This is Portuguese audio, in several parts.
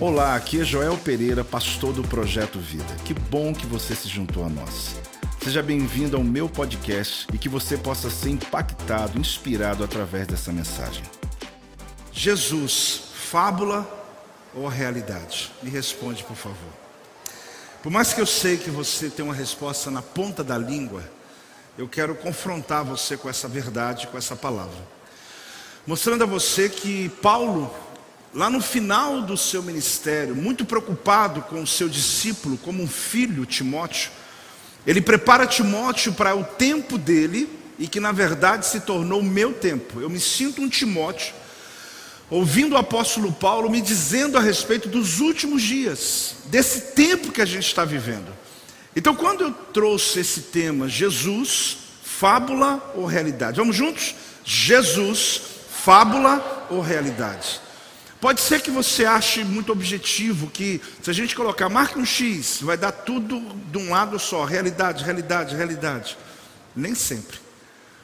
Olá, aqui é Joel Pereira, pastor do Projeto Vida. Que bom que você se juntou a nós. Seja bem-vindo ao meu podcast e que você possa ser impactado, inspirado através dessa mensagem. Jesus, fábula ou realidade? Me responde, por favor. Por mais que eu sei que você tem uma resposta na ponta da língua, eu quero confrontar você com essa verdade, com essa palavra. Mostrando a você que Paulo, lá no final do seu ministério, muito preocupado com o seu discípulo, como um filho, Timóteo, ele prepara Timóteo para o tempo dele e que na verdade se tornou o meu tempo. Eu me sinto um Timóteo, ouvindo o apóstolo Paulo me dizendo a respeito dos últimos dias, desse tempo que a gente está vivendo. Então, quando eu trouxe esse tema, Jesus, fábula ou realidade? Vamos juntos? Jesus, fábula ou realidade? Pode ser que você ache muito objetivo que, se a gente colocar, marque um X, vai dar tudo de um lado só: realidade, realidade, realidade. Nem sempre.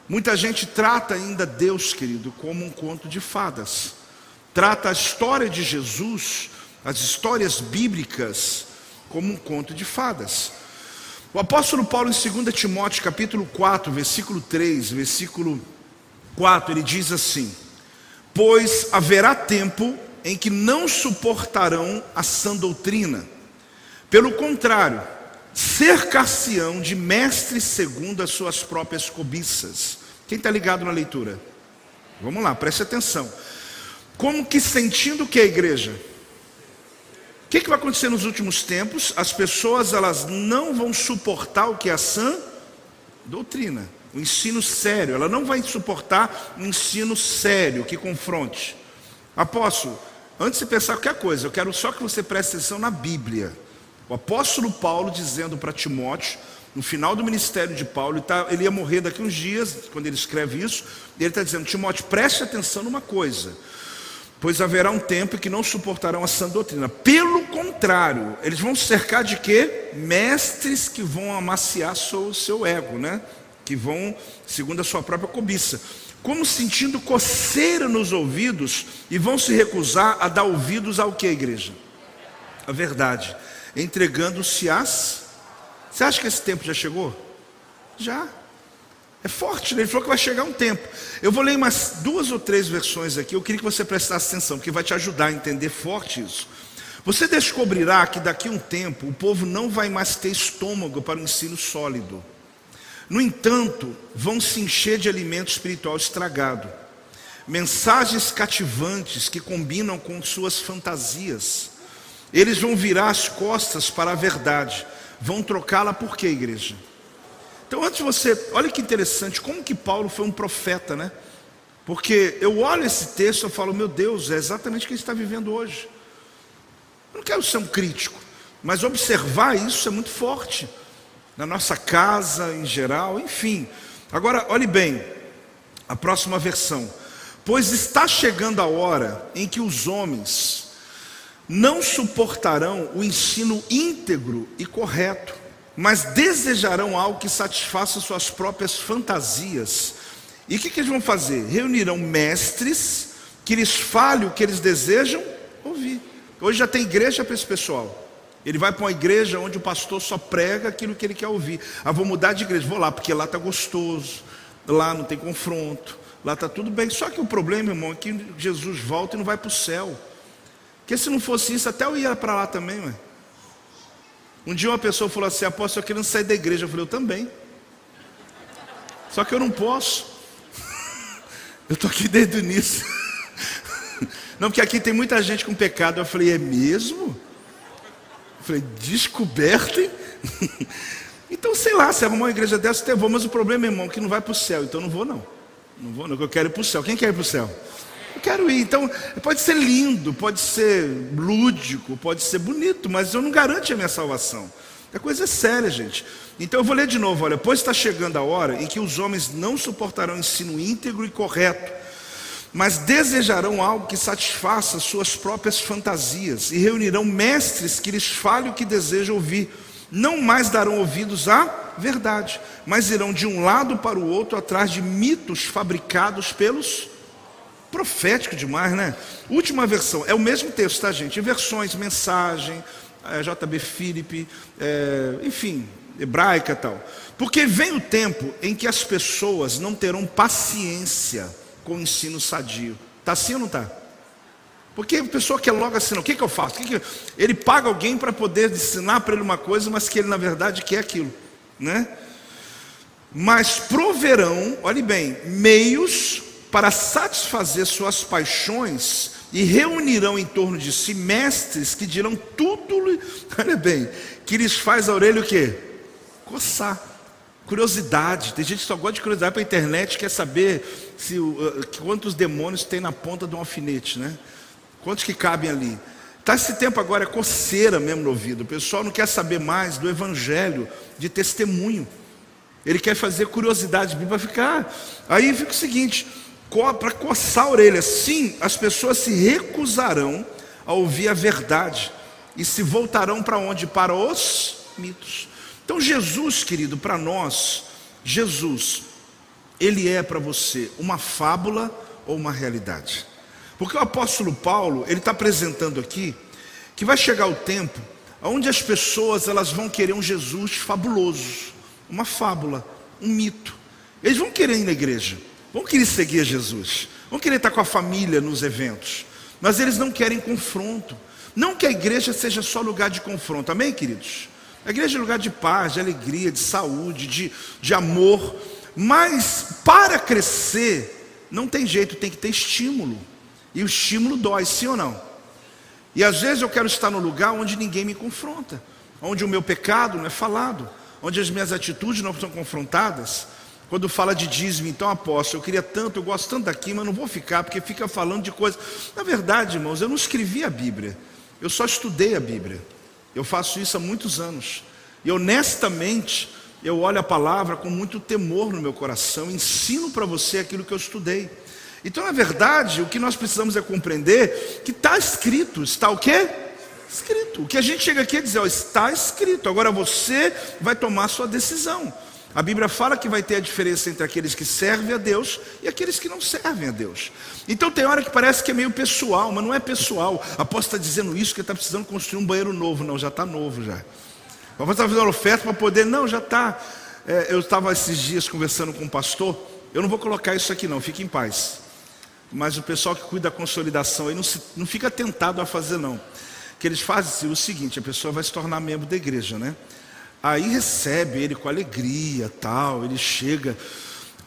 Muita gente trata ainda Deus, querido, como um conto de fadas. Trata a história de Jesus, as histórias bíblicas, como um conto de fadas. O apóstolo Paulo, em 2 Timóteo, capítulo 4, versículo 3, versículo 4, ele diz assim: Pois haverá tempo em que não suportarão a sã doutrina, pelo contrário, cercar-se-ão de mestres segundo as suas próprias cobiças. Quem está ligado na leitura? Vamos lá, preste atenção. Como que sentindo que a igreja? O que, que, vai acontecer nos últimos tempos? As pessoas elas não vão suportar o que é a sã doutrina, o ensino sério. Ela não vai suportar um ensino sério que confronte. Apóstolo, antes de pensar qualquer coisa, eu quero só que você preste atenção na Bíblia. O apóstolo Paulo dizendo para Timóteo, no final do ministério de Paulo, ele, tá, ia morrer daqui uns dias, quando ele escreve isso, ele está dizendo: Timóteo, preste atenção numa coisa pois haverá um tempo que não suportarão a sã doutrina. Pelo contrário, eles vão cercar de quê? Mestres que vão amaciar o seu ego, né? Que vão, segundo a sua própria cobiça, como sentindo coceira nos ouvidos e vão se recusar a dar ouvidos ao que igreja? A verdade, entregando-se às. Você acha que esse tempo já chegou? Já. É forte, né? ele falou que vai chegar um tempo. Eu vou ler umas duas ou três versões aqui, eu queria que você prestasse atenção, porque vai te ajudar a entender forte isso. Você descobrirá que daqui a um tempo o povo não vai mais ter estômago para o ensino sólido. No entanto, vão se encher de alimento espiritual estragado. Mensagens cativantes que combinam com suas fantasias. Eles vão virar as costas para a verdade. Vão trocá-la por quê, igreja? Então, antes você, olha que interessante, como que Paulo foi um profeta, né? Porque eu olho esse texto e falo, meu Deus, é exatamente o que ele está vivendo hoje. Eu não quero ser um crítico, mas observar isso é muito forte. Na nossa casa, em geral, enfim. Agora, olhe bem, a próxima versão. Pois está chegando a hora em que os homens não suportarão o ensino íntegro e correto mas desejarão algo que satisfaça suas próprias fantasias. E o que, que eles vão fazer? Reunirão mestres que lhes fale o que eles desejam ouvir. Hoje já tem igreja para esse pessoal. Ele vai para uma igreja onde o pastor só prega aquilo que ele quer ouvir. Ah, vou mudar de igreja, vou lá, porque lá está gostoso, lá não tem confronto, lá está tudo bem. Só que o problema, irmão, é que Jesus volta e não vai para o céu. Porque se não fosse isso, até eu ia para lá também, ué. Um dia uma pessoa falou assim: Apóstolo, eu querendo sair da igreja. Eu falei: Eu também. Só que eu não posso. Eu estou aqui desde o início. Não, porque aqui tem muita gente com pecado. Eu falei: É mesmo? Falei: Descoberto, hein? Então, sei lá, se arrumar uma igreja dessa, até vou, mas o problema, irmão, é que não vai para o céu. Então, não vou, não. Não vou, não. Eu quero ir para o céu. Quem quer ir para o céu? Eu quero ir. Então, pode ser lindo, pode ser lúdico, pode ser bonito, mas eu não garanto a minha salvação. A coisa é séria, gente. Então eu vou ler de novo, olha, pois está chegando a hora em que os homens não suportarão ensino íntegro e correto, mas desejarão algo que satisfaça suas próprias fantasias e reunirão mestres que lhes fale o que desejam ouvir. Não mais darão ouvidos à verdade, mas irão de um lado para o outro atrás de mitos fabricados pelos Profético demais, né? Última versão, é o mesmo texto, tá, gente? Versões, mensagem, é, JB Philip, é, enfim, hebraica tal. Porque vem o tempo em que as pessoas não terão paciência com o ensino sadio. Está assim ou não está? Porque a pessoa quer logo assim, o que, que eu faço? Que que. Ele paga alguém para poder ensinar para ele uma coisa, mas que ele na verdade quer aquilo, né? Mas proverão, olhe bem, meios para satisfazer suas paixões e reunirão em torno de si mestres que dirão tudo, olha bem, que lhes faz a orelha o quê? Coçar. Curiosidade. Tem gente que só gosta de curiosidade para a internet, quer saber se, uh, quantos demônios tem na ponta de um alfinete, né? Quantos que cabem ali? Está esse tempo agora é coceira mesmo no ouvido. O pessoal não quer saber mais do evangelho, de testemunho. Ele quer fazer curiosidade para ficar. Aí fica o seguinte: para coçar a orelha. Sim, as pessoas se recusarão a ouvir a verdade e se voltarão para onde? Para os mitos. Então, Jesus, querido, para nós, Jesus, ele é para você uma fábula ou uma realidade. Porque o apóstolo Paulo, ele está apresentando aqui que vai chegar o tempo onde as pessoas elas vão querer um Jesus fabuloso, uma fábula, um mito. Eles vão querer ir na igreja, vão querer seguir Jesus, vão querer estar com a família nos eventos, mas eles não querem confronto. Não que a igreja seja só lugar de confronto, amém, queridos? A igreja é lugar de paz, de alegria, de saúde, de, de amor, mas para crescer, não tem jeito, tem que ter estímulo. E o estímulo dói, sim ou não? E às vezes eu quero estar no lugar onde ninguém me confronta, onde o meu pecado não é falado, onde as minhas atitudes não são confrontadas. Quando fala de dízimo, então apóstolo, eu queria tanto, eu gosto tanto daqui, mas não vou ficar, porque fica falando de coisas. Na verdade, irmãos, eu não escrevi a Bíblia, eu só estudei a Bíblia. Eu faço isso há muitos anos. E honestamente, eu olho a palavra com muito temor no meu coração, ensino para você aquilo que eu estudei. Então, na verdade, o que nós precisamos é compreender que está escrito. Está o quê? Escrito. O que a gente chega aqui é dizer, ó, está escrito. Agora você vai tomar sua decisão. A Bíblia fala que vai ter a diferença entre aqueles que servem a Deus e aqueles que não servem a Deus. Então tem hora que parece que é meio pessoal, mas não é pessoal. Após está dizendo isso que está precisando construir um banheiro novo. Não, já está novo já. Após está fazendo oferta para poder. Não, já está. É, eu estava esses dias conversando com um pastor. Eu não vou colocar isso aqui não, fique em paz. Mas o pessoal que cuida da consolidação aí não, se, não fica tentado a fazer, não. Que eles fazem o seguinte: a pessoa vai se tornar membro da igreja, né? Aí recebe ele com alegria, tal, ele chega.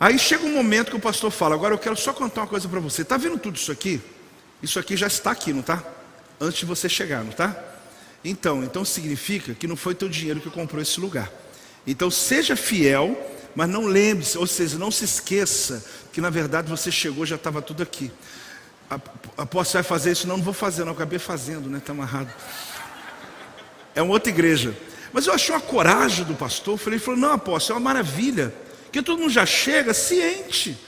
Aí chega um momento que o pastor fala: Agora eu quero só contar uma coisa para você. Está vendo tudo isso aqui? Isso aqui já está aqui, não está? Antes de você chegar, não está? Então, então significa que não foi teu dinheiro que comprou esse lugar. Então seja fiel, mas não lembre-se, ou seja, não se esqueça que na verdade você chegou, já estava tudo aqui. Apóstolo vai fazer isso? Não, não vou fazer, não, acabei fazendo, né? Está amarrado. É uma outra igreja. Mas eu achei uma coragem do pastor. Falei, ele falou: não, apóstolo, é uma maravilha. Que todo mundo já chega ciente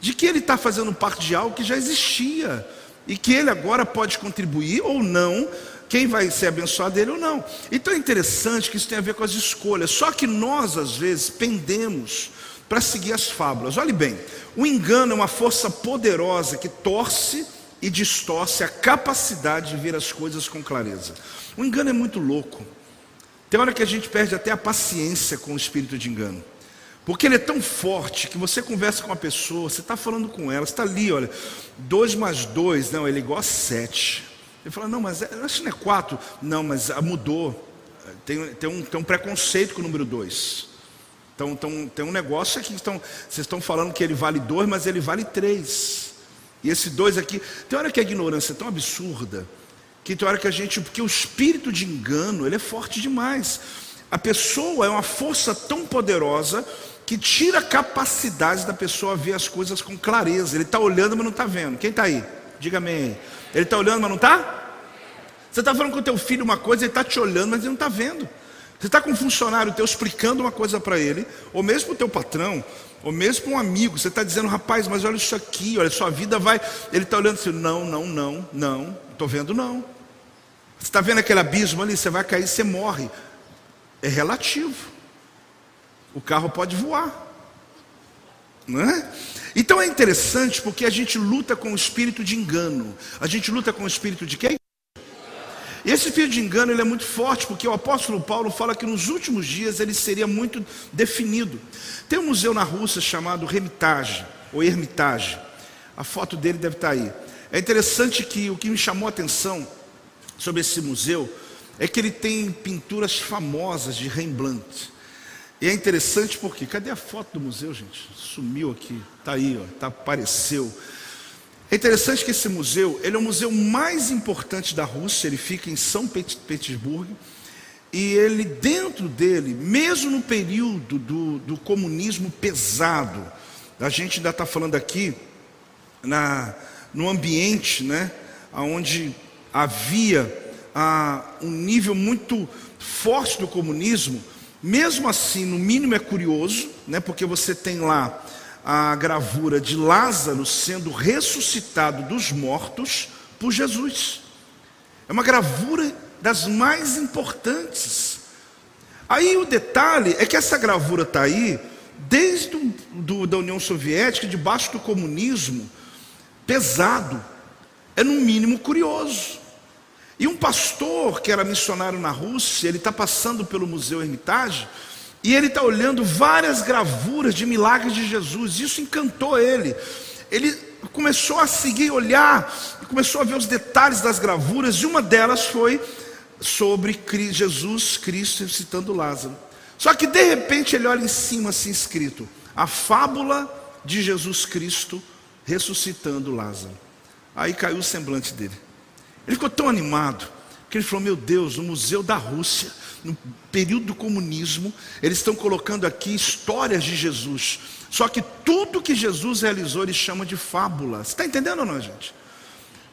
de que ele está fazendo parte de algo que já existia. E que ele agora pode contribuir ou não, quem vai ser abençoado dele ou não. Então é interessante que isso tem a ver com as escolhas. Só que nós, às vezes, pendemos para seguir as fábulas. Olhe bem, o engano é uma força poderosa que torce e distorce a capacidade de ver as coisas com clareza. O engano é muito louco. Tem hora que a gente perde até a paciência com o espírito de engano. Porque ele é tão forte que você conversa com uma pessoa, você está falando com ela, você está ali, olha, 2 mais 2, não, ele é igual a 7. Ele fala, não, mas é, acho que não é 4. Não, mas mudou. Tem, tem, um, tem um preconceito com o número 2. Então, então, tem um negócio aqui que estão, vocês estão falando que ele vale dois, mas ele vale três. E esse dois aqui, tem hora que a ignorância é tão absurda, que tem hora que a gente, porque o espírito de engano, ele é forte demais. A pessoa é uma força tão poderosa que tira a capacidade da pessoa ver as coisas com clareza. Ele está olhando, mas não está vendo. Quem está aí? Diga amém. Ele está olhando, mas não está? Você está falando com o teu filho uma coisa, ele está te olhando, mas ele não está vendo. Você está com um funcionário teu explicando uma coisa para ele, ou mesmo o teu patrão, ou mesmo um amigo, você está dizendo, rapaz, mas olha isso aqui, olha, sua vida vai. Ele está olhando assim, não, não, não, não, estou vendo não. Você está vendo aquele abismo ali, você vai cair, você morre. É relativo. O carro pode voar. Não é? Então é interessante porque a gente luta com o espírito de engano. A gente luta com o espírito de quem? E esse espírito de engano ele é muito forte, porque o apóstolo Paulo fala que nos últimos dias ele seria muito definido. Tem um museu na Rússia chamado Hermitage, ou Hermitage. A foto dele deve estar aí. É interessante que o que me chamou a atenção sobre esse museu é que ele tem pinturas famosas de Rembrandt. E é interessante porque, cadê a foto do museu, gente? Sumiu aqui, está aí, ó, tá, apareceu. É interessante que esse museu, ele é o museu mais importante da Rússia, ele fica em São Petersburgo, e ele, dentro dele, mesmo no período do, do comunismo pesado, a gente ainda está falando aqui na, no ambiente, né, onde havia ah, um nível muito forte do comunismo, mesmo assim, no mínimo é curioso, né, porque você tem lá a gravura de Lázaro sendo ressuscitado dos mortos por Jesus. É uma gravura das mais importantes. Aí o detalhe é que essa gravura está aí desde do, da União Soviética, debaixo do comunismo, pesado. É no mínimo curioso. E um pastor que era missionário na Rússia, ele está passando pelo Museu Hermitage e ele está olhando várias gravuras de milagres de Jesus. Isso encantou ele. Ele começou a seguir, olhar, começou a ver os detalhes das gravuras, e uma delas foi sobre Jesus Cristo citando Lázaro. Só que de repente ele olha em cima assim escrito: a fábula de Jesus Cristo ressuscitando Lázaro. Aí caiu o semblante dele. Ele ficou tão animado que ele falou: Meu Deus, no Museu da Rússia, no período do comunismo, eles estão colocando aqui histórias de Jesus. Só que tudo que Jesus realizou, eles chamam de fábula. Você está entendendo ou não, gente?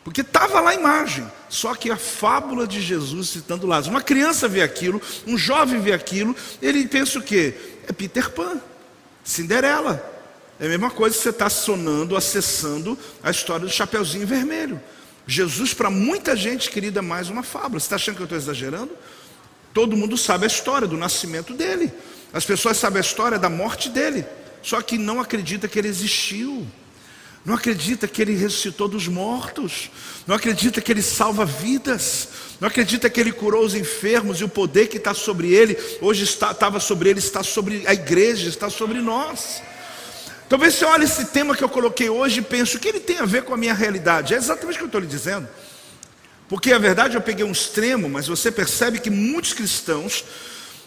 Porque estava lá a imagem, só que a fábula de Jesus citando Lázaro. Uma criança vê aquilo, um jovem vê aquilo, ele pensa o quê? É Peter Pan, Cinderela. É a mesma coisa que você está sonando, acessando a história do Chapeuzinho Vermelho. Jesus, para muita gente, querida, é mais uma fábula. Você está achando que eu estou exagerando? Todo mundo sabe a história do nascimento dele. As pessoas sabem a história da morte dele. Só que não acredita que ele existiu. Não acredita que ele ressuscitou dos mortos. Não acredita que ele salva vidas. Não acredita que ele curou os enfermos e o poder que está sobre ele, hoje estava sobre ele, está sobre a igreja, está sobre nós. Talvez você olhe esse tema que eu coloquei hoje e pense, o que ele tem a ver com a minha realidade? É exatamente o que eu estou lhe dizendo. Porque a verdade eu peguei um extremo, mas você percebe que muitos cristãos,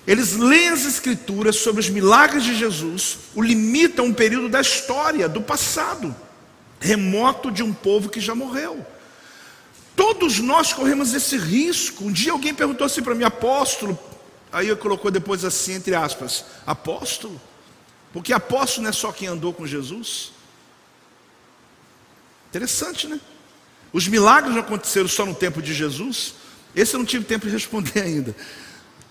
eles leem as escrituras sobre os milagres de Jesus, o limitam a um período da história, do passado, remoto de um povo que já morreu. Todos nós corremos esse risco. Um dia alguém perguntou assim para mim, apóstolo, aí eu colocou depois assim, entre aspas, apóstolo? Porque apóstolo não é só quem andou com Jesus. Interessante, né? Os milagres não aconteceram só no tempo de Jesus. Esse eu não tive tempo de responder ainda.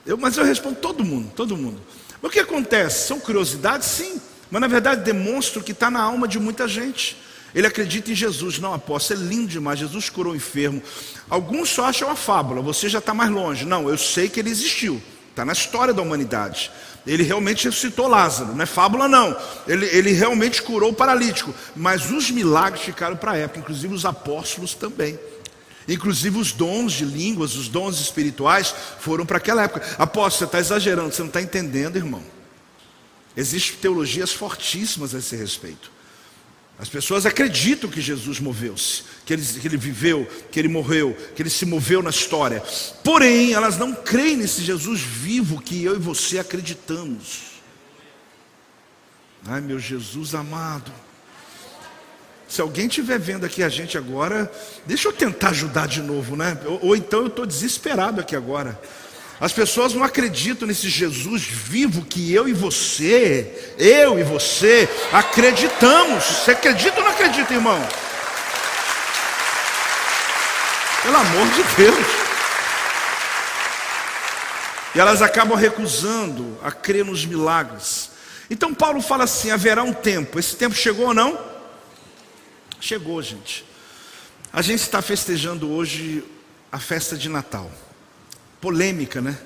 Eu, mas eu respondo todo mundo, todo mundo. O que acontece? São curiosidades, sim, mas na verdade demonstram que está na alma de muita gente. Ele acredita em Jesus, não apóstolo, é lindo demais. Jesus curou o enfermo. Alguns só acham uma fábula, você já está mais longe. Não, eu sei que ele existiu, está na história da humanidade. Ele realmente ressuscitou Lázaro, não é fábula não. Ele, ele realmente curou o paralítico. Mas os milagres ficaram para a época, inclusive os apóstolos também. Inclusive os dons de línguas, os dons espirituais foram para aquela época. Apóstolo, você está exagerando, você não está entendendo, irmão. Existem teologias fortíssimas a esse respeito. As pessoas acreditam que Jesus moveu-se, que ele, que ele viveu, que ele morreu, que ele se moveu na história. Porém, elas não creem nesse Jesus vivo que eu e você acreditamos. Ai, meu Jesus amado. Se alguém estiver vendo aqui a gente agora, deixa eu tentar ajudar de novo, né? Ou, ou então eu estou desesperado aqui agora. As pessoas não acreditam nesse Jesus vivo que eu e você, eu e você, acreditamos. Você acredita ou não acredita, irmão? Pelo amor de Deus. E elas acabam recusando a crer nos milagres. Então Paulo fala assim: haverá um tempo. Esse tempo chegou ou não? Chegou, gente. A gente está festejando hoje a festa de Natal polêmica, né?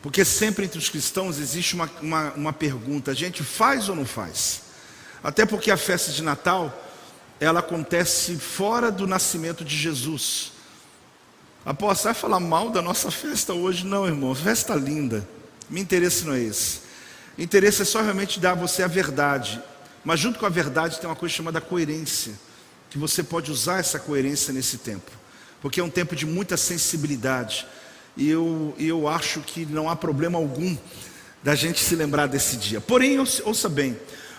Porque sempre entre os cristãos existe uma, uma, uma pergunta: a gente faz ou não faz? Até porque a festa de Natal, ela acontece fora do nascimento de Jesus. Apóstolo, vai falar mal da nossa festa hoje? Não, irmão, festa linda. Meu interesse não é esse. O interesse é só realmente dar a você a verdade. Mas junto com a verdade tem uma coisa chamada coerência. Que você pode usar essa coerência nesse tempo. Porque é um tempo de muita sensibilidade. E eu, eu acho que não há problema algum da gente se lembrar desse dia. Porém, ouça bem,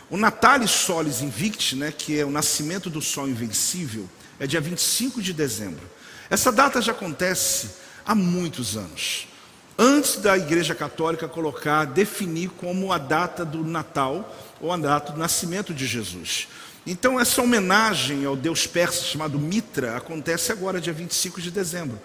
o Natalis Solis Invicti, né, que é o nascimento do Sol Invencível, é dia 25 de dezembro. Essa data já acontece há muitos anos. Antes da Igreja Católica colocar, definir como a data do Natal ou a data do nascimento de Jesus. Então, essa homenagem ao deus persa chamado Mitra acontece agora, dia 25 de dezembro.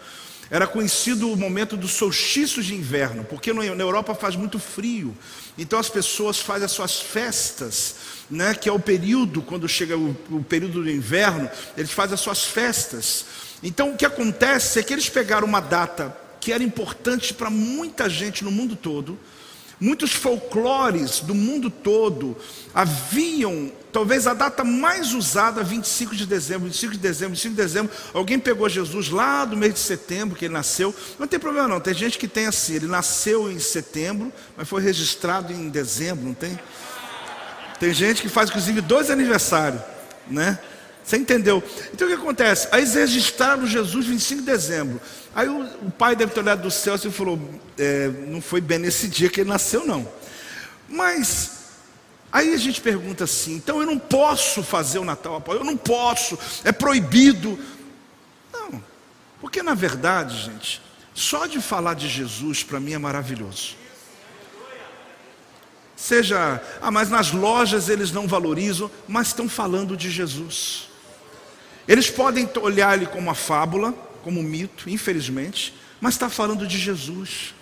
Era conhecido o momento do solstício de inverno, porque na Europa faz muito frio. Então as pessoas fazem as suas festas, né, que é o período, quando chega o, o período do inverno, eles fazem as suas festas. Então o que acontece é que eles pegaram uma data que era importante para muita gente no mundo todo, Muitos folclores do mundo todo haviam, talvez a data mais usada, 25 de dezembro, 25 de dezembro, 25 de dezembro. Alguém pegou Jesus lá do mês de setembro, que ele nasceu. Não tem problema não, tem gente que tem assim, ele nasceu em setembro, mas foi registrado em dezembro, não tem? Tem gente que faz inclusive dois aniversários, né? Você entendeu? Então o que acontece? Aí eles registraram Jesus 25 de dezembro. Aí o, o pai deve ter olhado do céu e falou: é, não foi bem nesse dia que ele nasceu, não. Mas aí a gente pergunta assim: então eu não posso fazer o Natal, eu não posso, é proibido. Não, porque na verdade, gente, só de falar de Jesus para mim é maravilhoso. Seja, ah, mas nas lojas eles não valorizam, mas estão falando de Jesus. Eles podem olhar ele como uma fábula, como um mito, infelizmente, mas está falando de Jesus.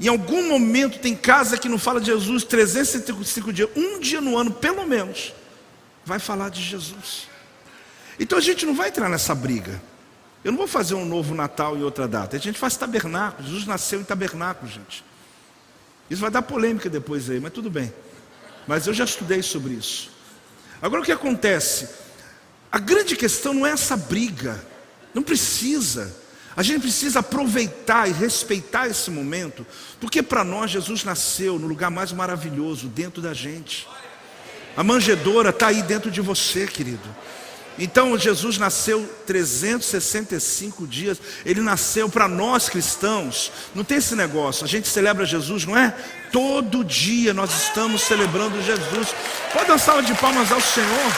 Em algum momento tem casa que não fala de Jesus 365 dias, um dia no ano, pelo menos, vai falar de Jesus. Então a gente não vai entrar nessa briga. Eu não vou fazer um novo Natal e outra data. A gente faz tabernáculo. Jesus nasceu em tabernáculo, gente. Isso vai dar polêmica depois aí, mas tudo bem. Mas eu já estudei sobre isso. Agora o que acontece? A grande questão não é essa briga, não precisa. A gente precisa aproveitar e respeitar esse momento, porque para nós Jesus nasceu no lugar mais maravilhoso, dentro da gente. A manjedoura está aí dentro de você, querido. Então Jesus nasceu 365 dias, ele nasceu para nós cristãos. Não tem esse negócio, a gente celebra Jesus, não é? Todo dia nós estamos celebrando Jesus. Pode dar salva de palmas ao Senhor.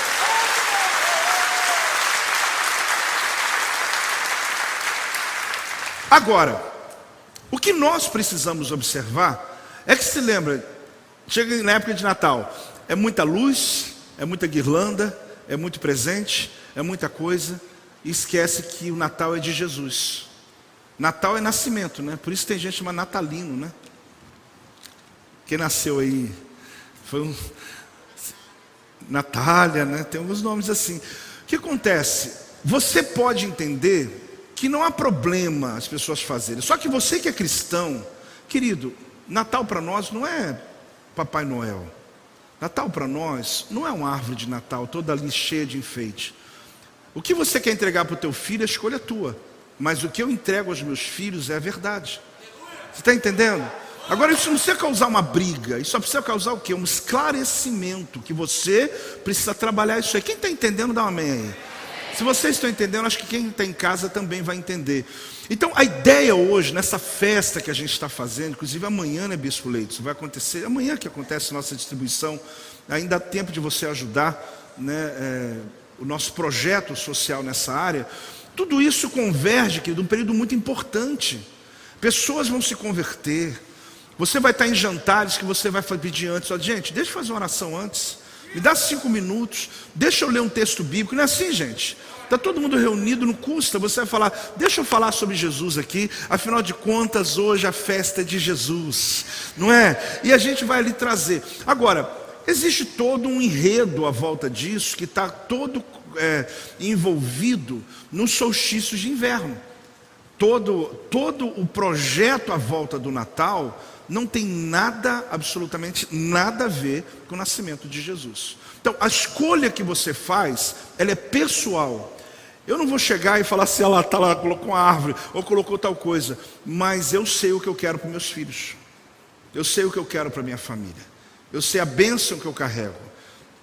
Agora, o que nós precisamos observar é que se lembra, chega na época de Natal, é muita luz, é muita guirlanda, é muito presente, é muita coisa, e esquece que o Natal é de Jesus. Natal é nascimento, né? Por isso tem gente chamada natalino, né? Quem nasceu aí foi um Natália, né? Tem alguns nomes assim. O que acontece? Você pode entender que não há problema as pessoas fazerem. Só que você que é cristão, querido, Natal para nós não é Papai Noel. Natal para nós não é uma árvore de Natal toda ali cheia de enfeite. O que você quer entregar para o teu filho é escolha tua. Mas o que eu entrego aos meus filhos é a verdade. Você está entendendo? Agora isso não precisa causar uma briga, isso só precisa causar o quê? Um esclarecimento, que você precisa trabalhar isso aí. Quem está entendendo, dá um amém aí. Se vocês estão entendendo, acho que quem está em casa também vai entender. Então, a ideia hoje, nessa festa que a gente está fazendo, inclusive amanhã, né, Bispo Leite? Isso vai acontecer, amanhã que acontece nossa distribuição, ainda há tempo de você ajudar né, é, o nosso projeto social nessa área. Tudo isso converge, querido, um período muito importante. Pessoas vão se converter. Você vai estar em jantares que você vai pedir antes. Gente, deixa eu fazer uma oração antes. Me dá cinco minutos, deixa eu ler um texto bíblico. Não é assim, gente? Está todo mundo reunido, não custa. Você vai falar, deixa eu falar sobre Jesus aqui. Afinal de contas, hoje a festa é de Jesus, não é? E a gente vai ali trazer. Agora, existe todo um enredo à volta disso que está todo é, envolvido no solstício de inverno. Todo, todo o projeto à volta do Natal não tem nada, absolutamente nada a ver com o nascimento de Jesus. Então, a escolha que você faz, ela é pessoal. Eu não vou chegar e falar se ela está lá, colocou uma árvore ou colocou tal coisa, mas eu sei o que eu quero para meus filhos. Eu sei o que eu quero para minha família. Eu sei a bênção que eu carrego.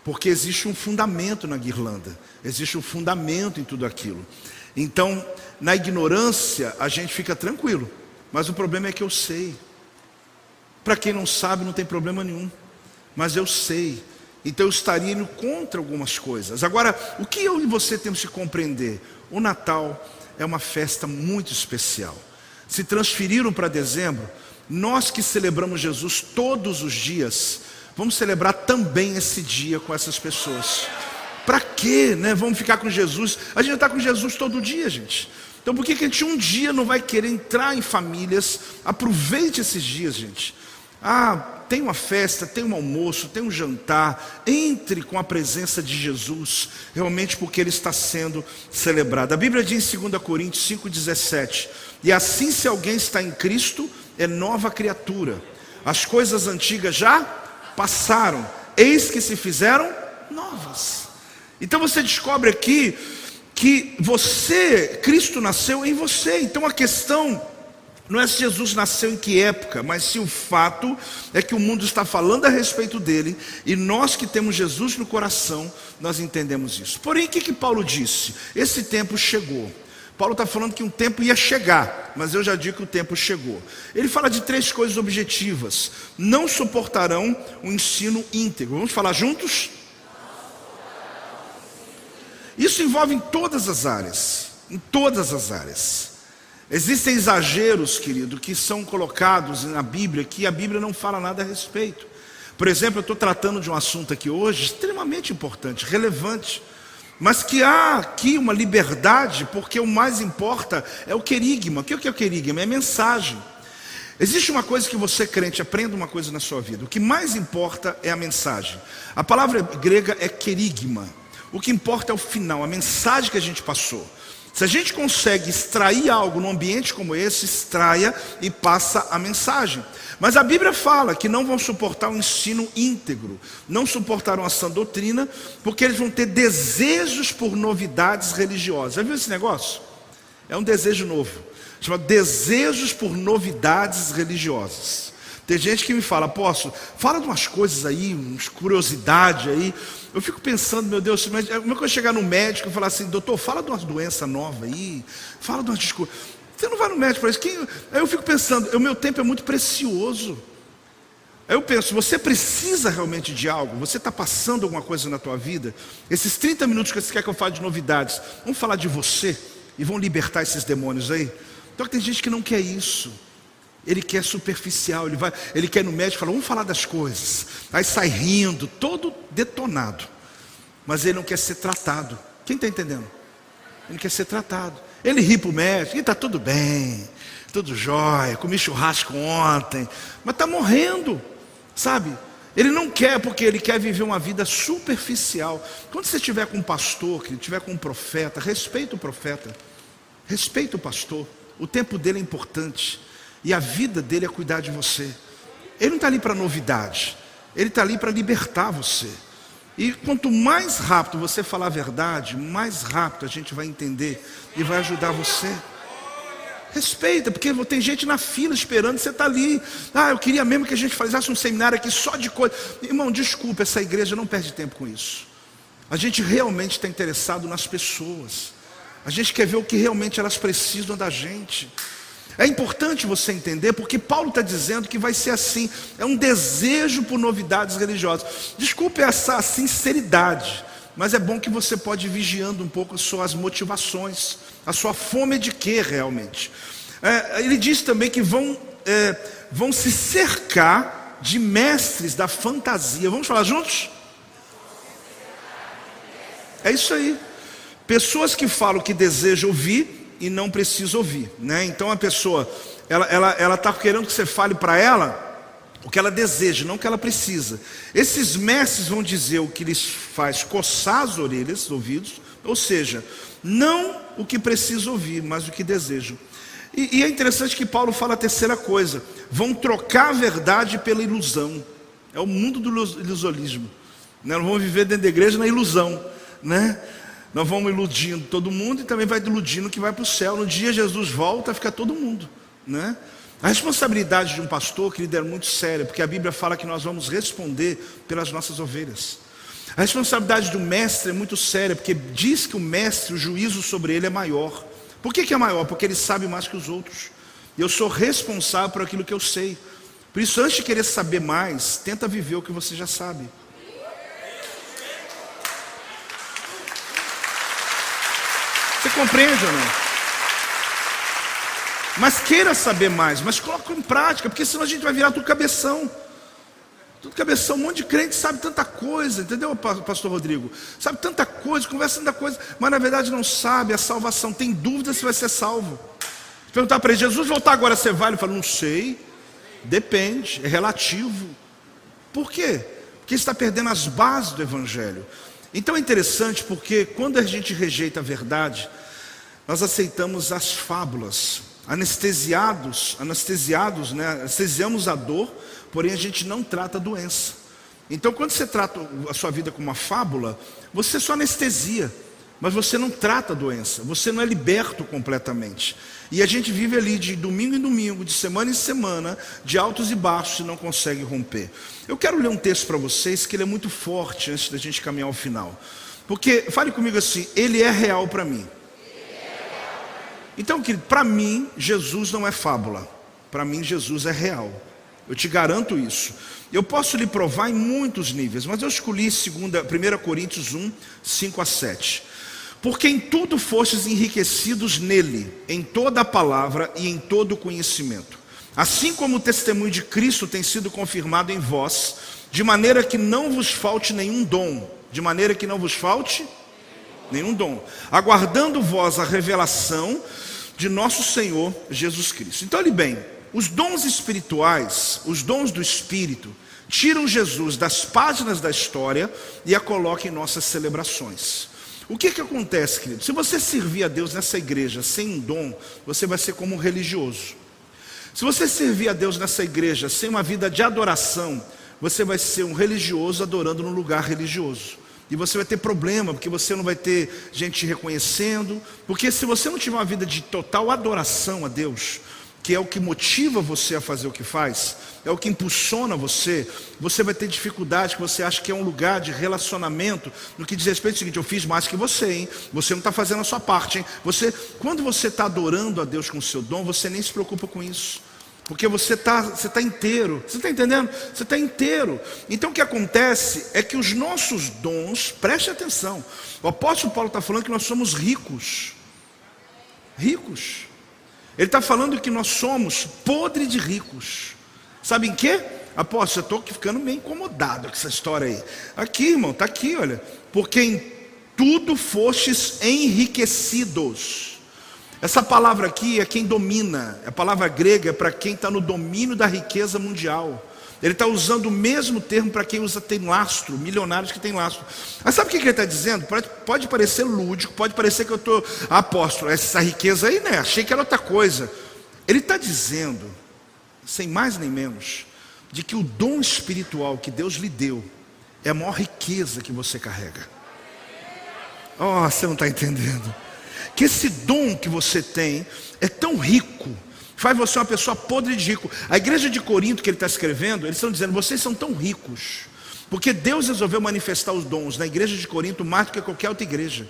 Porque existe um fundamento na guirlanda, existe um fundamento em tudo aquilo. Então, na ignorância, a gente fica tranquilo, mas o problema é que eu sei. Para quem não sabe, não tem problema nenhum, mas eu sei. Então eu estaria indo contra algumas coisas. Agora, o que eu e você temos que compreender? O Natal é uma festa muito especial. Se transferiram para dezembro, nós que celebramos Jesus todos os dias, vamos celebrar também esse dia com essas pessoas. Para quê, né? Vamos ficar com Jesus? A gente está com Jesus todo dia, gente. Então por que, que a gente um dia não vai querer entrar em famílias? Aproveite esses dias, gente. Ah, tem uma festa, tem um almoço, tem um jantar. Entre com a presença de Jesus, realmente porque ele está sendo celebrado. A Bíblia diz em 2 Coríntios 5,17: E assim, se alguém está em Cristo, é nova criatura. As coisas antigas já passaram, eis que se fizeram novas. Então você descobre aqui que você, Cristo nasceu em você. Então a questão não é se Jesus nasceu em que época, mas se o fato é que o mundo está falando a respeito dele e nós que temos Jesus no coração, nós entendemos isso. Porém, o que, que Paulo disse? Esse tempo chegou. Paulo está falando que um tempo ia chegar, mas eu já digo que o tempo chegou. Ele fala de três coisas objetivas: não suportarão o ensino íntegro. Vamos falar juntos? Isso envolve em todas as áreas, em todas as áreas. Existem exageros, querido, que são colocados na Bíblia que a Bíblia não fala nada a respeito. Por exemplo, eu estou tratando de um assunto aqui hoje extremamente importante, relevante, mas que há aqui uma liberdade, porque o mais importa é o querigma. O que é o querigma? É mensagem. Existe uma coisa que você, crente, aprenda uma coisa na sua vida. O que mais importa é a mensagem. A palavra grega é querigma. O que importa é o final, a mensagem que a gente passou. Se a gente consegue extrair algo num ambiente como esse, extraia e passa a mensagem. Mas a Bíblia fala que não vão suportar o ensino íntegro, não suportarão a sã doutrina, porque eles vão ter desejos por novidades religiosas. Já viu esse negócio? É um desejo novo, chama desejos por novidades religiosas. Tem gente que me fala, apóstolo, fala de umas coisas aí, umas curiosidades aí. Eu fico pensando, meu Deus, mas como é que eu chegar no médico e falar assim, doutor, fala de uma doença nova aí, fala de uma desculpa. Você não vai no médico para isso. Quem... Aí eu fico pensando, o meu tempo é muito precioso. Aí eu penso, você precisa realmente de algo? Você está passando alguma coisa na tua vida? Esses 30 minutos que você quer que eu fale de novidades, vamos falar de você e vão libertar esses demônios aí? Então tem gente que não quer isso. Ele quer superficial, ele, vai, ele quer ir no médico e fala, vamos falar das coisas. Aí sai rindo, todo detonado. Mas ele não quer ser tratado. Quem está entendendo? Ele quer ser tratado. Ele ri para o médico, está tudo bem, tudo jóia, comi churrasco ontem, mas está morrendo, sabe? Ele não quer porque ele quer viver uma vida superficial. Quando você estiver com um pastor, que estiver com um profeta, respeita o profeta, respeita o pastor. O tempo dele é importante. E a vida dele é cuidar de você. Ele não está ali para novidade, ele está ali para libertar você. E quanto mais rápido você falar a verdade, mais rápido a gente vai entender e vai ajudar você. Respeita, porque tem gente na fila esperando, você está ali. Ah, eu queria mesmo que a gente fizesse um seminário aqui só de coisa. Irmão, desculpa, essa igreja não perde tempo com isso. A gente realmente está interessado nas pessoas. A gente quer ver o que realmente elas precisam da gente. É importante você entender, porque Paulo está dizendo que vai ser assim. É um desejo por novidades religiosas. Desculpe essa sinceridade, mas é bom que você pode ir vigiando um pouco as suas motivações, a sua fome de quê realmente. É, ele diz também que vão, é, vão se cercar de mestres da fantasia. Vamos falar juntos? É isso aí. Pessoas que falam que desejam ouvir, e não precisa ouvir, né? Então a pessoa, ela ela ela está querendo que você fale para ela o que ela deseja, não o que ela precisa. Esses mestres vão dizer o que lhes faz coçar as orelhas, os ouvidos, ou seja, não o que precisa ouvir, mas o que desejam. E, e é interessante que Paulo fala a terceira coisa: vão trocar a verdade pela ilusão. É o mundo do ilusionismo. Né? Nós vamos viver dentro da igreja na ilusão. Né? Nós vamos iludindo todo mundo e também vai iludindo que vai para o céu. No dia Jesus volta, fica todo mundo. Né? A responsabilidade de um pastor, querido, é muito séria, porque a Bíblia fala que nós vamos responder pelas nossas ovelhas. A responsabilidade do mestre é muito séria, porque diz que o mestre, o juízo sobre ele é maior. Por que, que é maior? Porque ele sabe mais que os outros. Eu sou responsável por aquilo que eu sei. Por isso, antes de querer saber mais, tenta viver o que você já sabe. Compreende ou não? Mas queira saber mais, mas coloque em prática, porque senão a gente vai virar tudo cabeção. Tudo cabeção, um monte de crente sabe tanta coisa, entendeu, pastor Rodrigo? Sabe tanta coisa, conversa tanta coisa, mas na verdade não sabe a salvação, tem dúvida se vai ser salvo. Perguntar para ele, Jesus voltar agora, você vai? Ele fala, não sei, depende, é relativo. Por quê? Porque está perdendo as bases do Evangelho. Então é interessante porque quando a gente rejeita a verdade, nós aceitamos as fábulas, anestesiados, anestesiados, né? anestesiamos a dor, porém a gente não trata a doença. Então, quando você trata a sua vida como uma fábula, você só anestesia, mas você não trata a doença, você não é liberto completamente. E a gente vive ali de domingo em domingo, de semana em semana, de altos e baixos e não consegue romper. Eu quero ler um texto para vocês que ele é muito forte antes da gente caminhar ao final. Porque, fale comigo assim, ele é real para mim. Então, querido, para mim, Jesus não é fábula. Para mim, Jesus é real. Eu te garanto isso. Eu posso lhe provar em muitos níveis, mas eu escolhi 1 Coríntios 1, 5 a 7. Porque em tudo fostes enriquecidos nele, em toda a palavra e em todo o conhecimento. Assim como o testemunho de Cristo tem sido confirmado em vós, de maneira que não vos falte nenhum dom, de maneira que não vos falte nenhum dom, aguardando vós a revelação de nosso Senhor Jesus Cristo. Então, olhe bem, os dons espirituais, os dons do Espírito, tiram Jesus das páginas da história e a colocam em nossas celebrações. O que, que acontece, querido? Se você servir a Deus nessa igreja sem um dom, você vai ser como um religioso. Se você servir a Deus nessa igreja sem uma vida de adoração, você vai ser um religioso adorando num lugar religioso. E você vai ter problema, porque você não vai ter gente te reconhecendo. Porque se você não tiver uma vida de total adoração a Deus, que é o que motiva você a fazer o que faz, é o que impulsiona você, você vai ter dificuldade, que você acha que é um lugar de relacionamento, no que diz respeito ao seguinte, eu fiz mais que você, hein? Você não está fazendo a sua parte, hein? Você, quando você está adorando a Deus com o seu dom, você nem se preocupa com isso. Porque você está você tá inteiro, você está entendendo? Você está inteiro. Então o que acontece é que os nossos dons, preste atenção, o apóstolo Paulo está falando que nós somos ricos. Ricos. Ele está falando que nós somos podre de ricos. Sabe em quê? Apóstolo, eu estou ficando meio incomodado com essa história aí. Aqui, irmão, está aqui, olha. Porque em tudo fostes enriquecidos. Essa palavra aqui é quem domina, a palavra grega é para quem está no domínio da riqueza mundial. Ele está usando o mesmo termo para quem usa tem lastro, milionários que tem lastro. Mas sabe o que ele está dizendo? Pode, pode, parecer lúdico, pode parecer que eu estou apóstolo, essa riqueza aí, né? Achei que era outra coisa. Ele está dizendo, sem mais nem menos, de que o dom espiritual que Deus lhe deu é a maior riqueza que você carrega. Oh, você não está entendendo que esse dom que você tem é tão rico, faz você uma pessoa podre de rico. A igreja de Corinto que ele está escrevendo, eles estão dizendo: vocês são tão ricos, porque Deus resolveu manifestar os dons na igreja de Corinto mais do que qualquer outra igreja.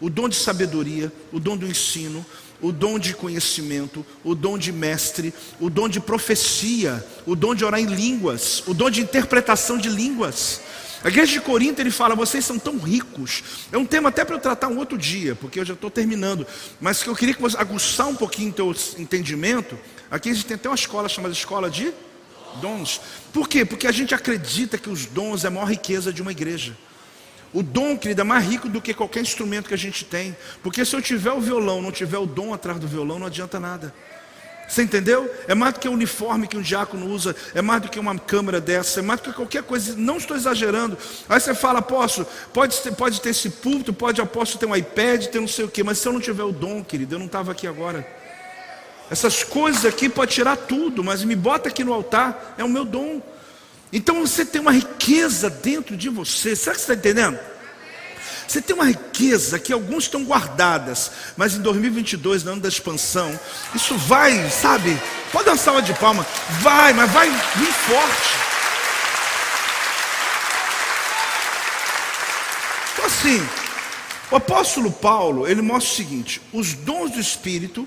O dom de sabedoria, o dom do ensino, o dom de conhecimento, o dom de mestre, o dom de profecia, o dom de orar em línguas, o dom de interpretação de línguas. A igreja de Corinto ele fala: vocês são tão ricos. É um tema até para eu tratar um outro dia, porque eu já estou terminando. Mas que eu queria que você aguçar um pouquinho o teu entendimento. Aqui a gente tem até uma escola chamada Escola de Dons. Por quê? Porque a gente acredita que os dons é a maior riqueza de uma igreja. O dom, querida, é mais rico do que qualquer instrumento que a gente tem. Porque se eu tiver o violão, não tiver o dom atrás do violão, não adianta nada. Você entendeu? É mais do que o uniforme que um diácono usa, é mais do que uma câmera dessa, é mais do que qualquer coisa. Não estou exagerando. Aí você fala, apóstolo, pode ter, pode ter esse púlpito, pode apóstolo ter um iPad, ter não sei o quê, mas se eu não tiver o dom, querido, eu não estava aqui agora. Essas coisas aqui pode tirar tudo, mas me bota aqui no altar, é o meu dom. Então você tem uma riqueza dentro de você. Será que você está entendendo? Você tem uma riqueza que alguns estão guardadas, mas em 2022, no ano da expansão, isso vai, sabe? Pode dar uma salva de palma, vai, mas vai vir forte. Então assim, o apóstolo Paulo, ele mostra o seguinte: os dons do Espírito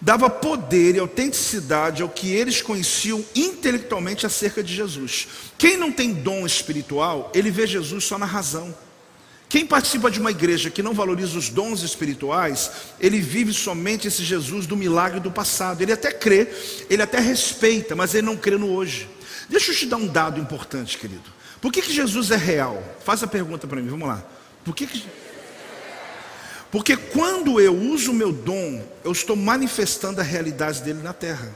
dava poder e autenticidade ao que eles conheciam intelectualmente acerca de Jesus. Quem não tem dom espiritual, ele vê Jesus só na razão. Quem participa de uma igreja que não valoriza os dons espirituais, ele vive somente esse Jesus do milagre do passado. Ele até crê, ele até respeita, mas ele não crê no hoje. Deixa eu te dar um dado importante, querido. Por que, que Jesus é real? Faz a pergunta para mim, vamos lá. Por que, que porque quando eu uso o meu dom, eu estou manifestando a realidade dele na terra.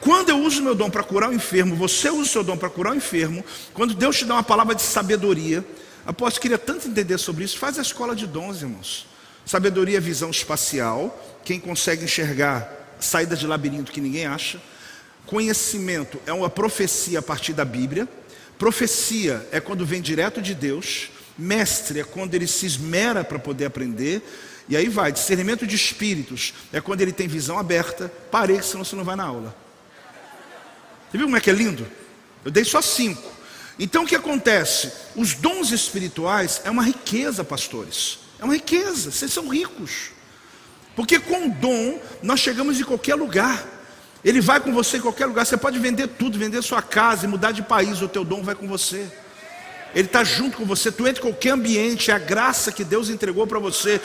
Quando eu uso o meu dom para curar o enfermo, você usa o seu dom para curar o enfermo, quando Deus te dá uma palavra de sabedoria, após queria tanto entender sobre isso, faz a escola de dons, irmãos. Sabedoria é visão espacial, quem consegue enxergar saída de labirinto que ninguém acha. Conhecimento é uma profecia a partir da Bíblia. Profecia é quando vem direto de Deus. Mestre é quando ele se esmera para poder aprender. E aí vai, discernimento de espíritos é quando ele tem visão aberta. Parei, senão você não vai na aula. Você viu como é que é lindo? Eu dei só cinco. Então o que acontece? Os dons espirituais é uma riqueza, pastores. É uma riqueza, vocês são ricos. Porque com o dom nós chegamos em qualquer lugar. Ele vai com você em qualquer lugar. Você pode vender tudo, vender sua casa e mudar de país, o teu dom vai com você. Ele está junto com você, tu entra em qualquer ambiente, é a graça que Deus entregou para você.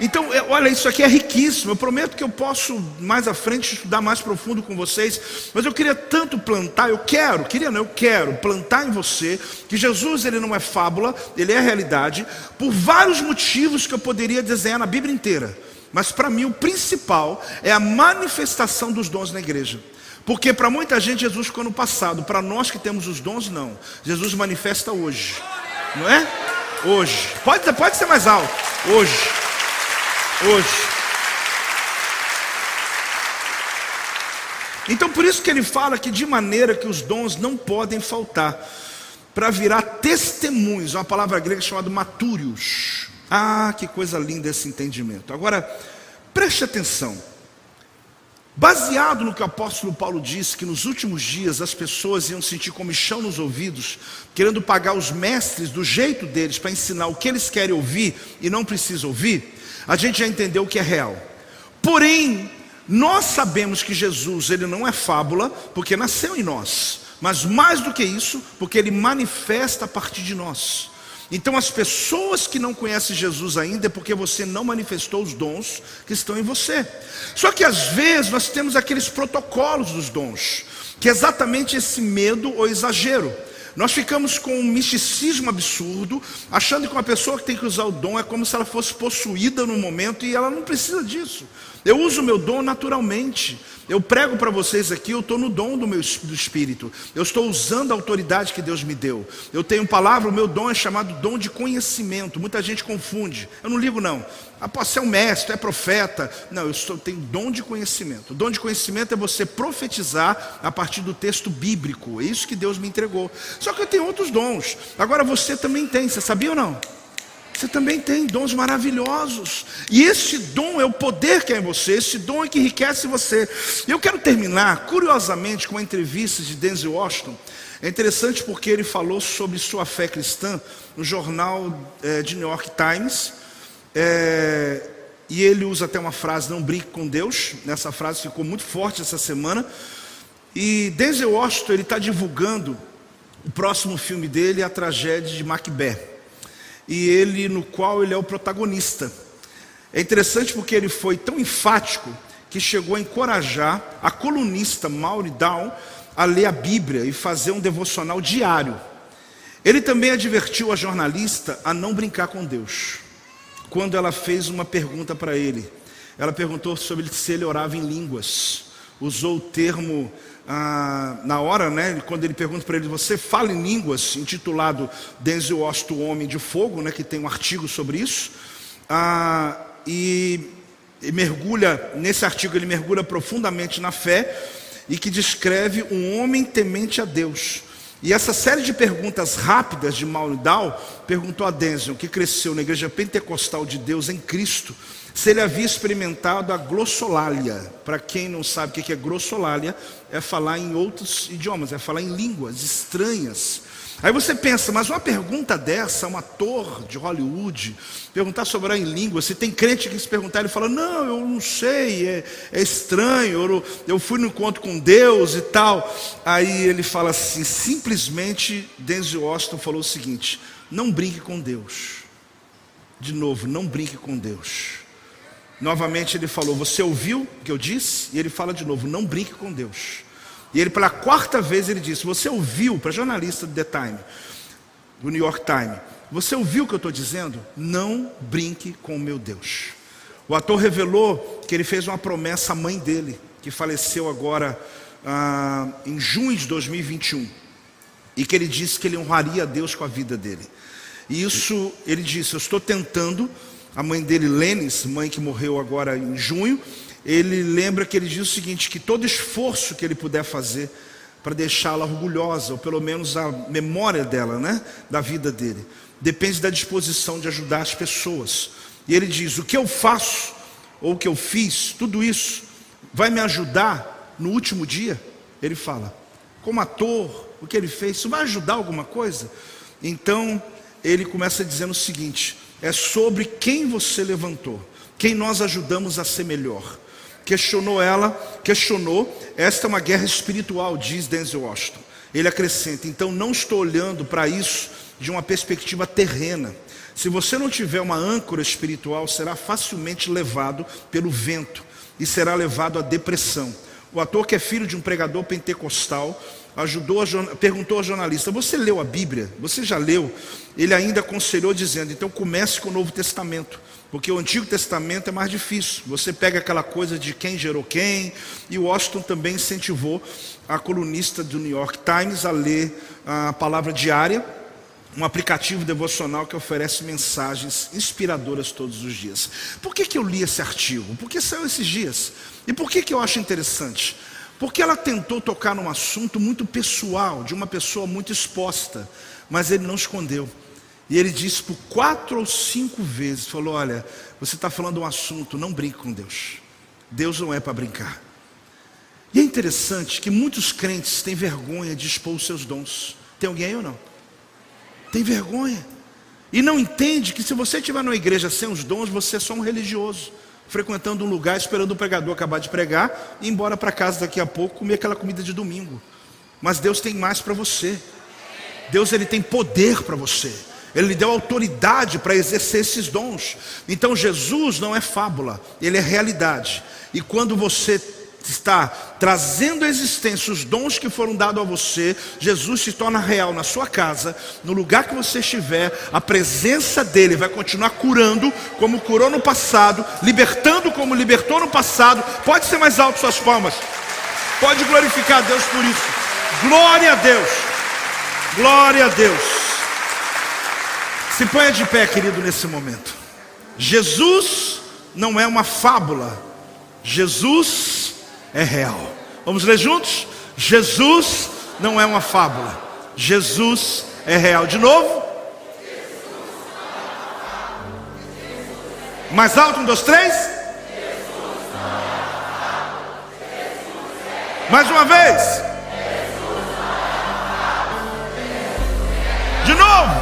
Então, é, olha, isso aqui é riquíssimo. Eu prometo que eu posso mais à frente estudar mais profundo com vocês, mas eu queria tanto plantar, eu quero, queria não, eu quero plantar em você que Jesus ele não é fábula, ele é realidade, por vários motivos que eu poderia desenhar na Bíblia inteira. Mas para mim o principal é a manifestação dos dons na igreja. Porque para muita gente Jesus ficou no passado, para nós que temos os dons, não. Jesus manifesta hoje, não é? Hoje. Pode, pode ser mais alto. Hoje. Hoje. Então por isso que ele fala que de maneira que os dons não podem faltar, para virar testemunhos, uma palavra grega chamada matúrios. Ah, que coisa linda esse entendimento. Agora, preste atenção. Baseado no que o apóstolo Paulo disse, que nos últimos dias as pessoas iam sentir comichão nos ouvidos, querendo pagar os mestres do jeito deles para ensinar o que eles querem ouvir e não precisam ouvir, a gente já entendeu o que é real. Porém, nós sabemos que Jesus ele não é fábula, porque nasceu em nós, mas mais do que isso, porque ele manifesta a partir de nós. Então, as pessoas que não conhecem Jesus ainda é porque você não manifestou os dons que estão em você. Só que às vezes nós temos aqueles protocolos dos dons, que é exatamente esse medo ou exagero. Nós ficamos com um misticismo absurdo, achando que uma pessoa que tem que usar o dom é como se ela fosse possuída no momento e ela não precisa disso. Eu uso o meu dom naturalmente. Eu prego para vocês aqui, eu estou no dom do meu do Espírito. Eu estou usando a autoridade que Deus me deu. Eu tenho palavra, o meu dom é chamado dom de conhecimento. Muita gente confunde. Eu não ligo não. Ah, você é um mestre, é profeta. Não, eu estou, tenho dom de conhecimento. O dom de conhecimento é você profetizar a partir do texto bíblico. É isso que Deus me entregou. Só que eu tenho outros dons. Agora você também tem, você sabia ou não? Você também tem dons maravilhosos. E esse dom é o poder que é em você, esse dom é que enriquece você. Eu quero terminar, curiosamente, com uma entrevista de Denzel Washington. É interessante porque ele falou sobre sua fé cristã no jornal é, de New York Times. É, e ele usa até uma frase, não brinque com Deus. Nessa frase ficou muito forte essa semana. E Denzel Washington, ele está divulgando o próximo filme dele, a tragédia de Macbeth e ele no qual ele é o protagonista. É interessante porque ele foi tão enfático que chegou a encorajar a colunista Maury Down a ler a Bíblia e fazer um devocional diário. Ele também advertiu a jornalista a não brincar com Deus. Quando ela fez uma pergunta para ele, ela perguntou sobre se ele orava em línguas. Usou o termo ah, na hora, né, quando ele pergunta para ele, você fala em línguas, intitulado Denzel Washington, o Homem de Fogo, né, que tem um artigo sobre isso, ah, e mergulha, nesse artigo, ele mergulha profundamente na fé e que descreve um homem temente a Deus. E essa série de perguntas rápidas de Maulidal perguntou a Denzel, que cresceu na igreja pentecostal de Deus em Cristo, se ele havia experimentado a glossolalia. Para quem não sabe o que é glossolalia, é falar em outros idiomas, é falar em línguas estranhas. Aí você pensa, mas uma pergunta dessa, um ator de Hollywood, perguntar sobre orar em língua, se tem crente que se perguntar, ele fala, não, eu não sei, é, é estranho, eu, eu, fui no encontro com Deus e tal. Aí ele fala assim, simplesmente Denzel Washington falou o seguinte, não brinque com Deus. De novo, não brinque com Deus. Novamente ele falou, você ouviu o que eu disse? E ele fala de novo, não brinque com Deus. E ele, pela quarta vez, ele disse: Você ouviu, para jornalista do The Time, do New York Times, você ouviu o que eu estou dizendo? Não brinque com o meu Deus. O ator revelou que ele fez uma promessa à mãe dele, que faleceu agora ah, em junho de 2021, e que ele disse que ele honraria a Deus com a vida dele. E isso, ele disse: Eu estou tentando. A mãe dele, Lenis, mãe que morreu agora em junho, ele lembra que ele diz o seguinte: que todo esforço que ele puder fazer para deixá-la orgulhosa, ou pelo menos a memória dela, né, da vida dele, depende da disposição de ajudar as pessoas. E ele diz: o que eu faço, ou o que eu fiz, tudo isso, vai me ajudar no último dia? Ele fala, como ator, o que ele fez, isso vai ajudar alguma coisa? Então, ele começa dizendo o seguinte: é sobre quem você levantou, quem nós ajudamos a ser melhor. Questionou ela, questionou. Esta é uma guerra espiritual, diz Denzel Washington. Ele acrescenta: então não estou olhando para isso de uma perspectiva terrena. Se você não tiver uma âncora espiritual, será facilmente levado pelo vento e será levado à depressão. O ator que é filho de um pregador pentecostal ajudou a, perguntou ao jornalista: Você leu a Bíblia? Você já leu? Ele ainda aconselhou dizendo: Então comece com o Novo Testamento. Porque o Antigo Testamento é mais difícil. Você pega aquela coisa de quem gerou quem, e Washington também incentivou a colunista do New York Times a ler a palavra diária, um aplicativo devocional que oferece mensagens inspiradoras todos os dias. Por que, que eu li esse artigo? Porque saiu esses dias. E por que, que eu acho interessante? Porque ela tentou tocar num assunto muito pessoal, de uma pessoa muito exposta, mas ele não escondeu. E ele disse por quatro ou cinco vezes: falou, olha, você está falando um assunto, não brinque com Deus. Deus não é para brincar. E é interessante que muitos crentes têm vergonha de expor os seus dons. Tem alguém aí ou não? Tem vergonha. E não entende que se você estiver numa igreja sem os dons, você é só um religioso, frequentando um lugar, esperando o pregador acabar de pregar e ir embora para casa daqui a pouco comer aquela comida de domingo. Mas Deus tem mais para você. Deus ele tem poder para você. Ele lhe deu autoridade para exercer esses dons. Então Jesus não é fábula, ele é realidade. E quando você está trazendo à existência os dons que foram dados a você, Jesus se torna real na sua casa, no lugar que você estiver, a presença dele vai continuar curando como curou no passado, libertando como libertou no passado. Pode ser mais alto suas palmas. Pode glorificar a Deus por isso. Glória a Deus. Glória a Deus. Se ponha de pé, querido, nesse momento. Jesus não é uma fábula, Jesus é real. Vamos ler juntos? Jesus não é uma fábula, Jesus é real. De novo? Mais alto, um, dois, três. Mais uma vez. De novo.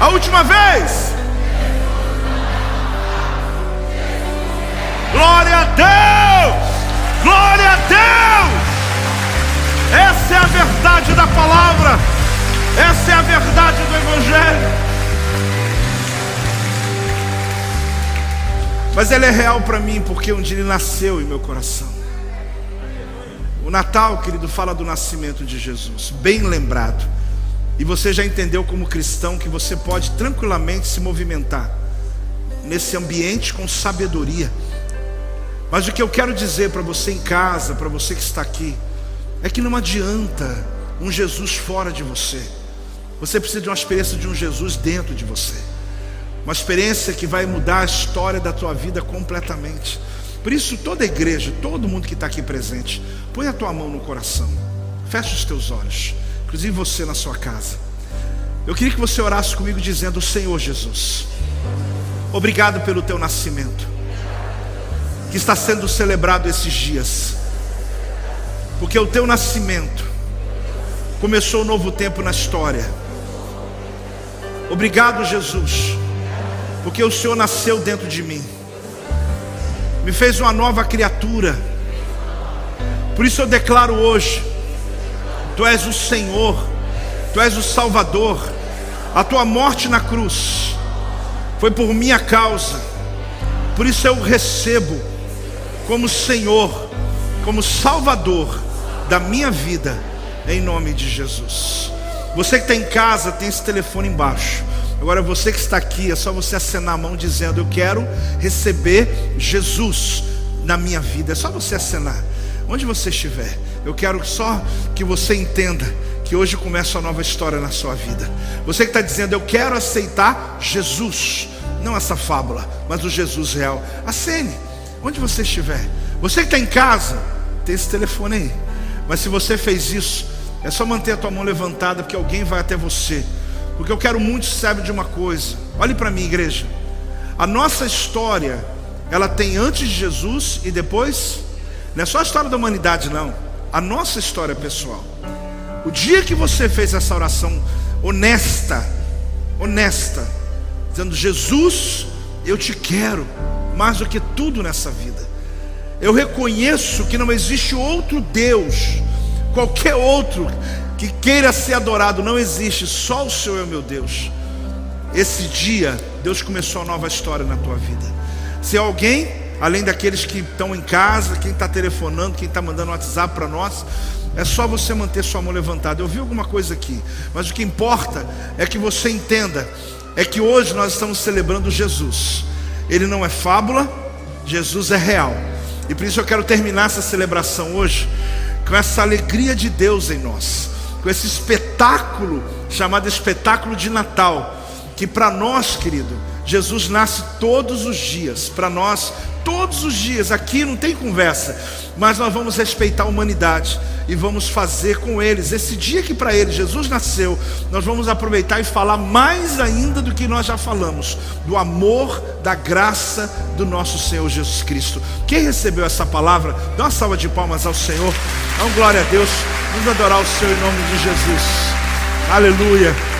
A última vez. Glória a Deus! Glória a Deus! Essa é a verdade da palavra. Essa é a verdade do Evangelho. Mas ela é real para mim porque um dia ele nasceu em meu coração. O Natal, querido, fala do nascimento de Jesus, bem lembrado. E você já entendeu como cristão que você pode tranquilamente se movimentar nesse ambiente com sabedoria. Mas o que eu quero dizer para você em casa, para você que está aqui, é que não adianta um Jesus fora de você. Você precisa de uma experiência de um Jesus dentro de você. uma experiência que vai mudar a história da tua vida completamente. Por isso, toda igreja, todo mundo que está aqui presente, põe a tua mão no coração, fecha os teus olhos, inclusive você na sua casa. Eu queria que você orasse comigo dizendo: Senhor Jesus, obrigado pelo teu nascimento, que está sendo celebrado esses dias, porque o teu nascimento começou um novo tempo na história. Obrigado, Jesus, porque o Senhor nasceu dentro de mim, me fez uma nova criatura. Por isso eu declaro hoje: Tu és o Senhor, Tu és o Salvador, a Tua morte na cruz foi por minha causa, por isso eu recebo como Senhor, como Salvador da minha vida, em nome de Jesus. Você que está em casa, tem esse telefone embaixo. Agora você que está aqui, é só você acenar a mão dizendo: Eu quero receber Jesus na minha vida. É só você acenar. Onde você estiver, eu quero só que você entenda que hoje começa uma nova história na sua vida. Você que está dizendo, eu quero aceitar Jesus, não essa fábula, mas o Jesus real. Acene, onde você estiver. Você que está em casa, tem esse telefone aí. Mas se você fez isso, é só manter a tua mão levantada, porque alguém vai até você. Porque eu quero muito saber de uma coisa. Olhe para mim, igreja. A nossa história, ela tem antes de Jesus e depois. Não é só a história da humanidade, não. A nossa história pessoal. O dia que você fez essa oração honesta, honesta, dizendo: Jesus, eu te quero mais do que tudo nessa vida. Eu reconheço que não existe outro Deus, qualquer outro que queira ser adorado, não existe, só o Senhor é meu Deus. Esse dia, Deus começou a nova história na tua vida. Se alguém, além daqueles que estão em casa, quem está telefonando, quem está mandando WhatsApp para nós, é só você manter sua mão levantada. Eu vi alguma coisa aqui, mas o que importa é que você entenda é que hoje nós estamos celebrando Jesus. Ele não é fábula, Jesus é real. E por isso eu quero terminar essa celebração hoje com essa alegria de Deus em nós com esse espetáculo chamado espetáculo de Natal, que para nós, querido, Jesus nasce todos os dias, para nós, todos os dias, aqui não tem conversa, mas nós vamos respeitar a humanidade e vamos fazer com eles, esse dia que para eles Jesus nasceu, nós vamos aproveitar e falar mais ainda do que nós já falamos, do amor, da graça do nosso Senhor Jesus Cristo. Quem recebeu essa palavra, dá uma salva de palmas ao Senhor, dá uma glória a Deus, vamos adorar o Senhor em nome de Jesus, aleluia.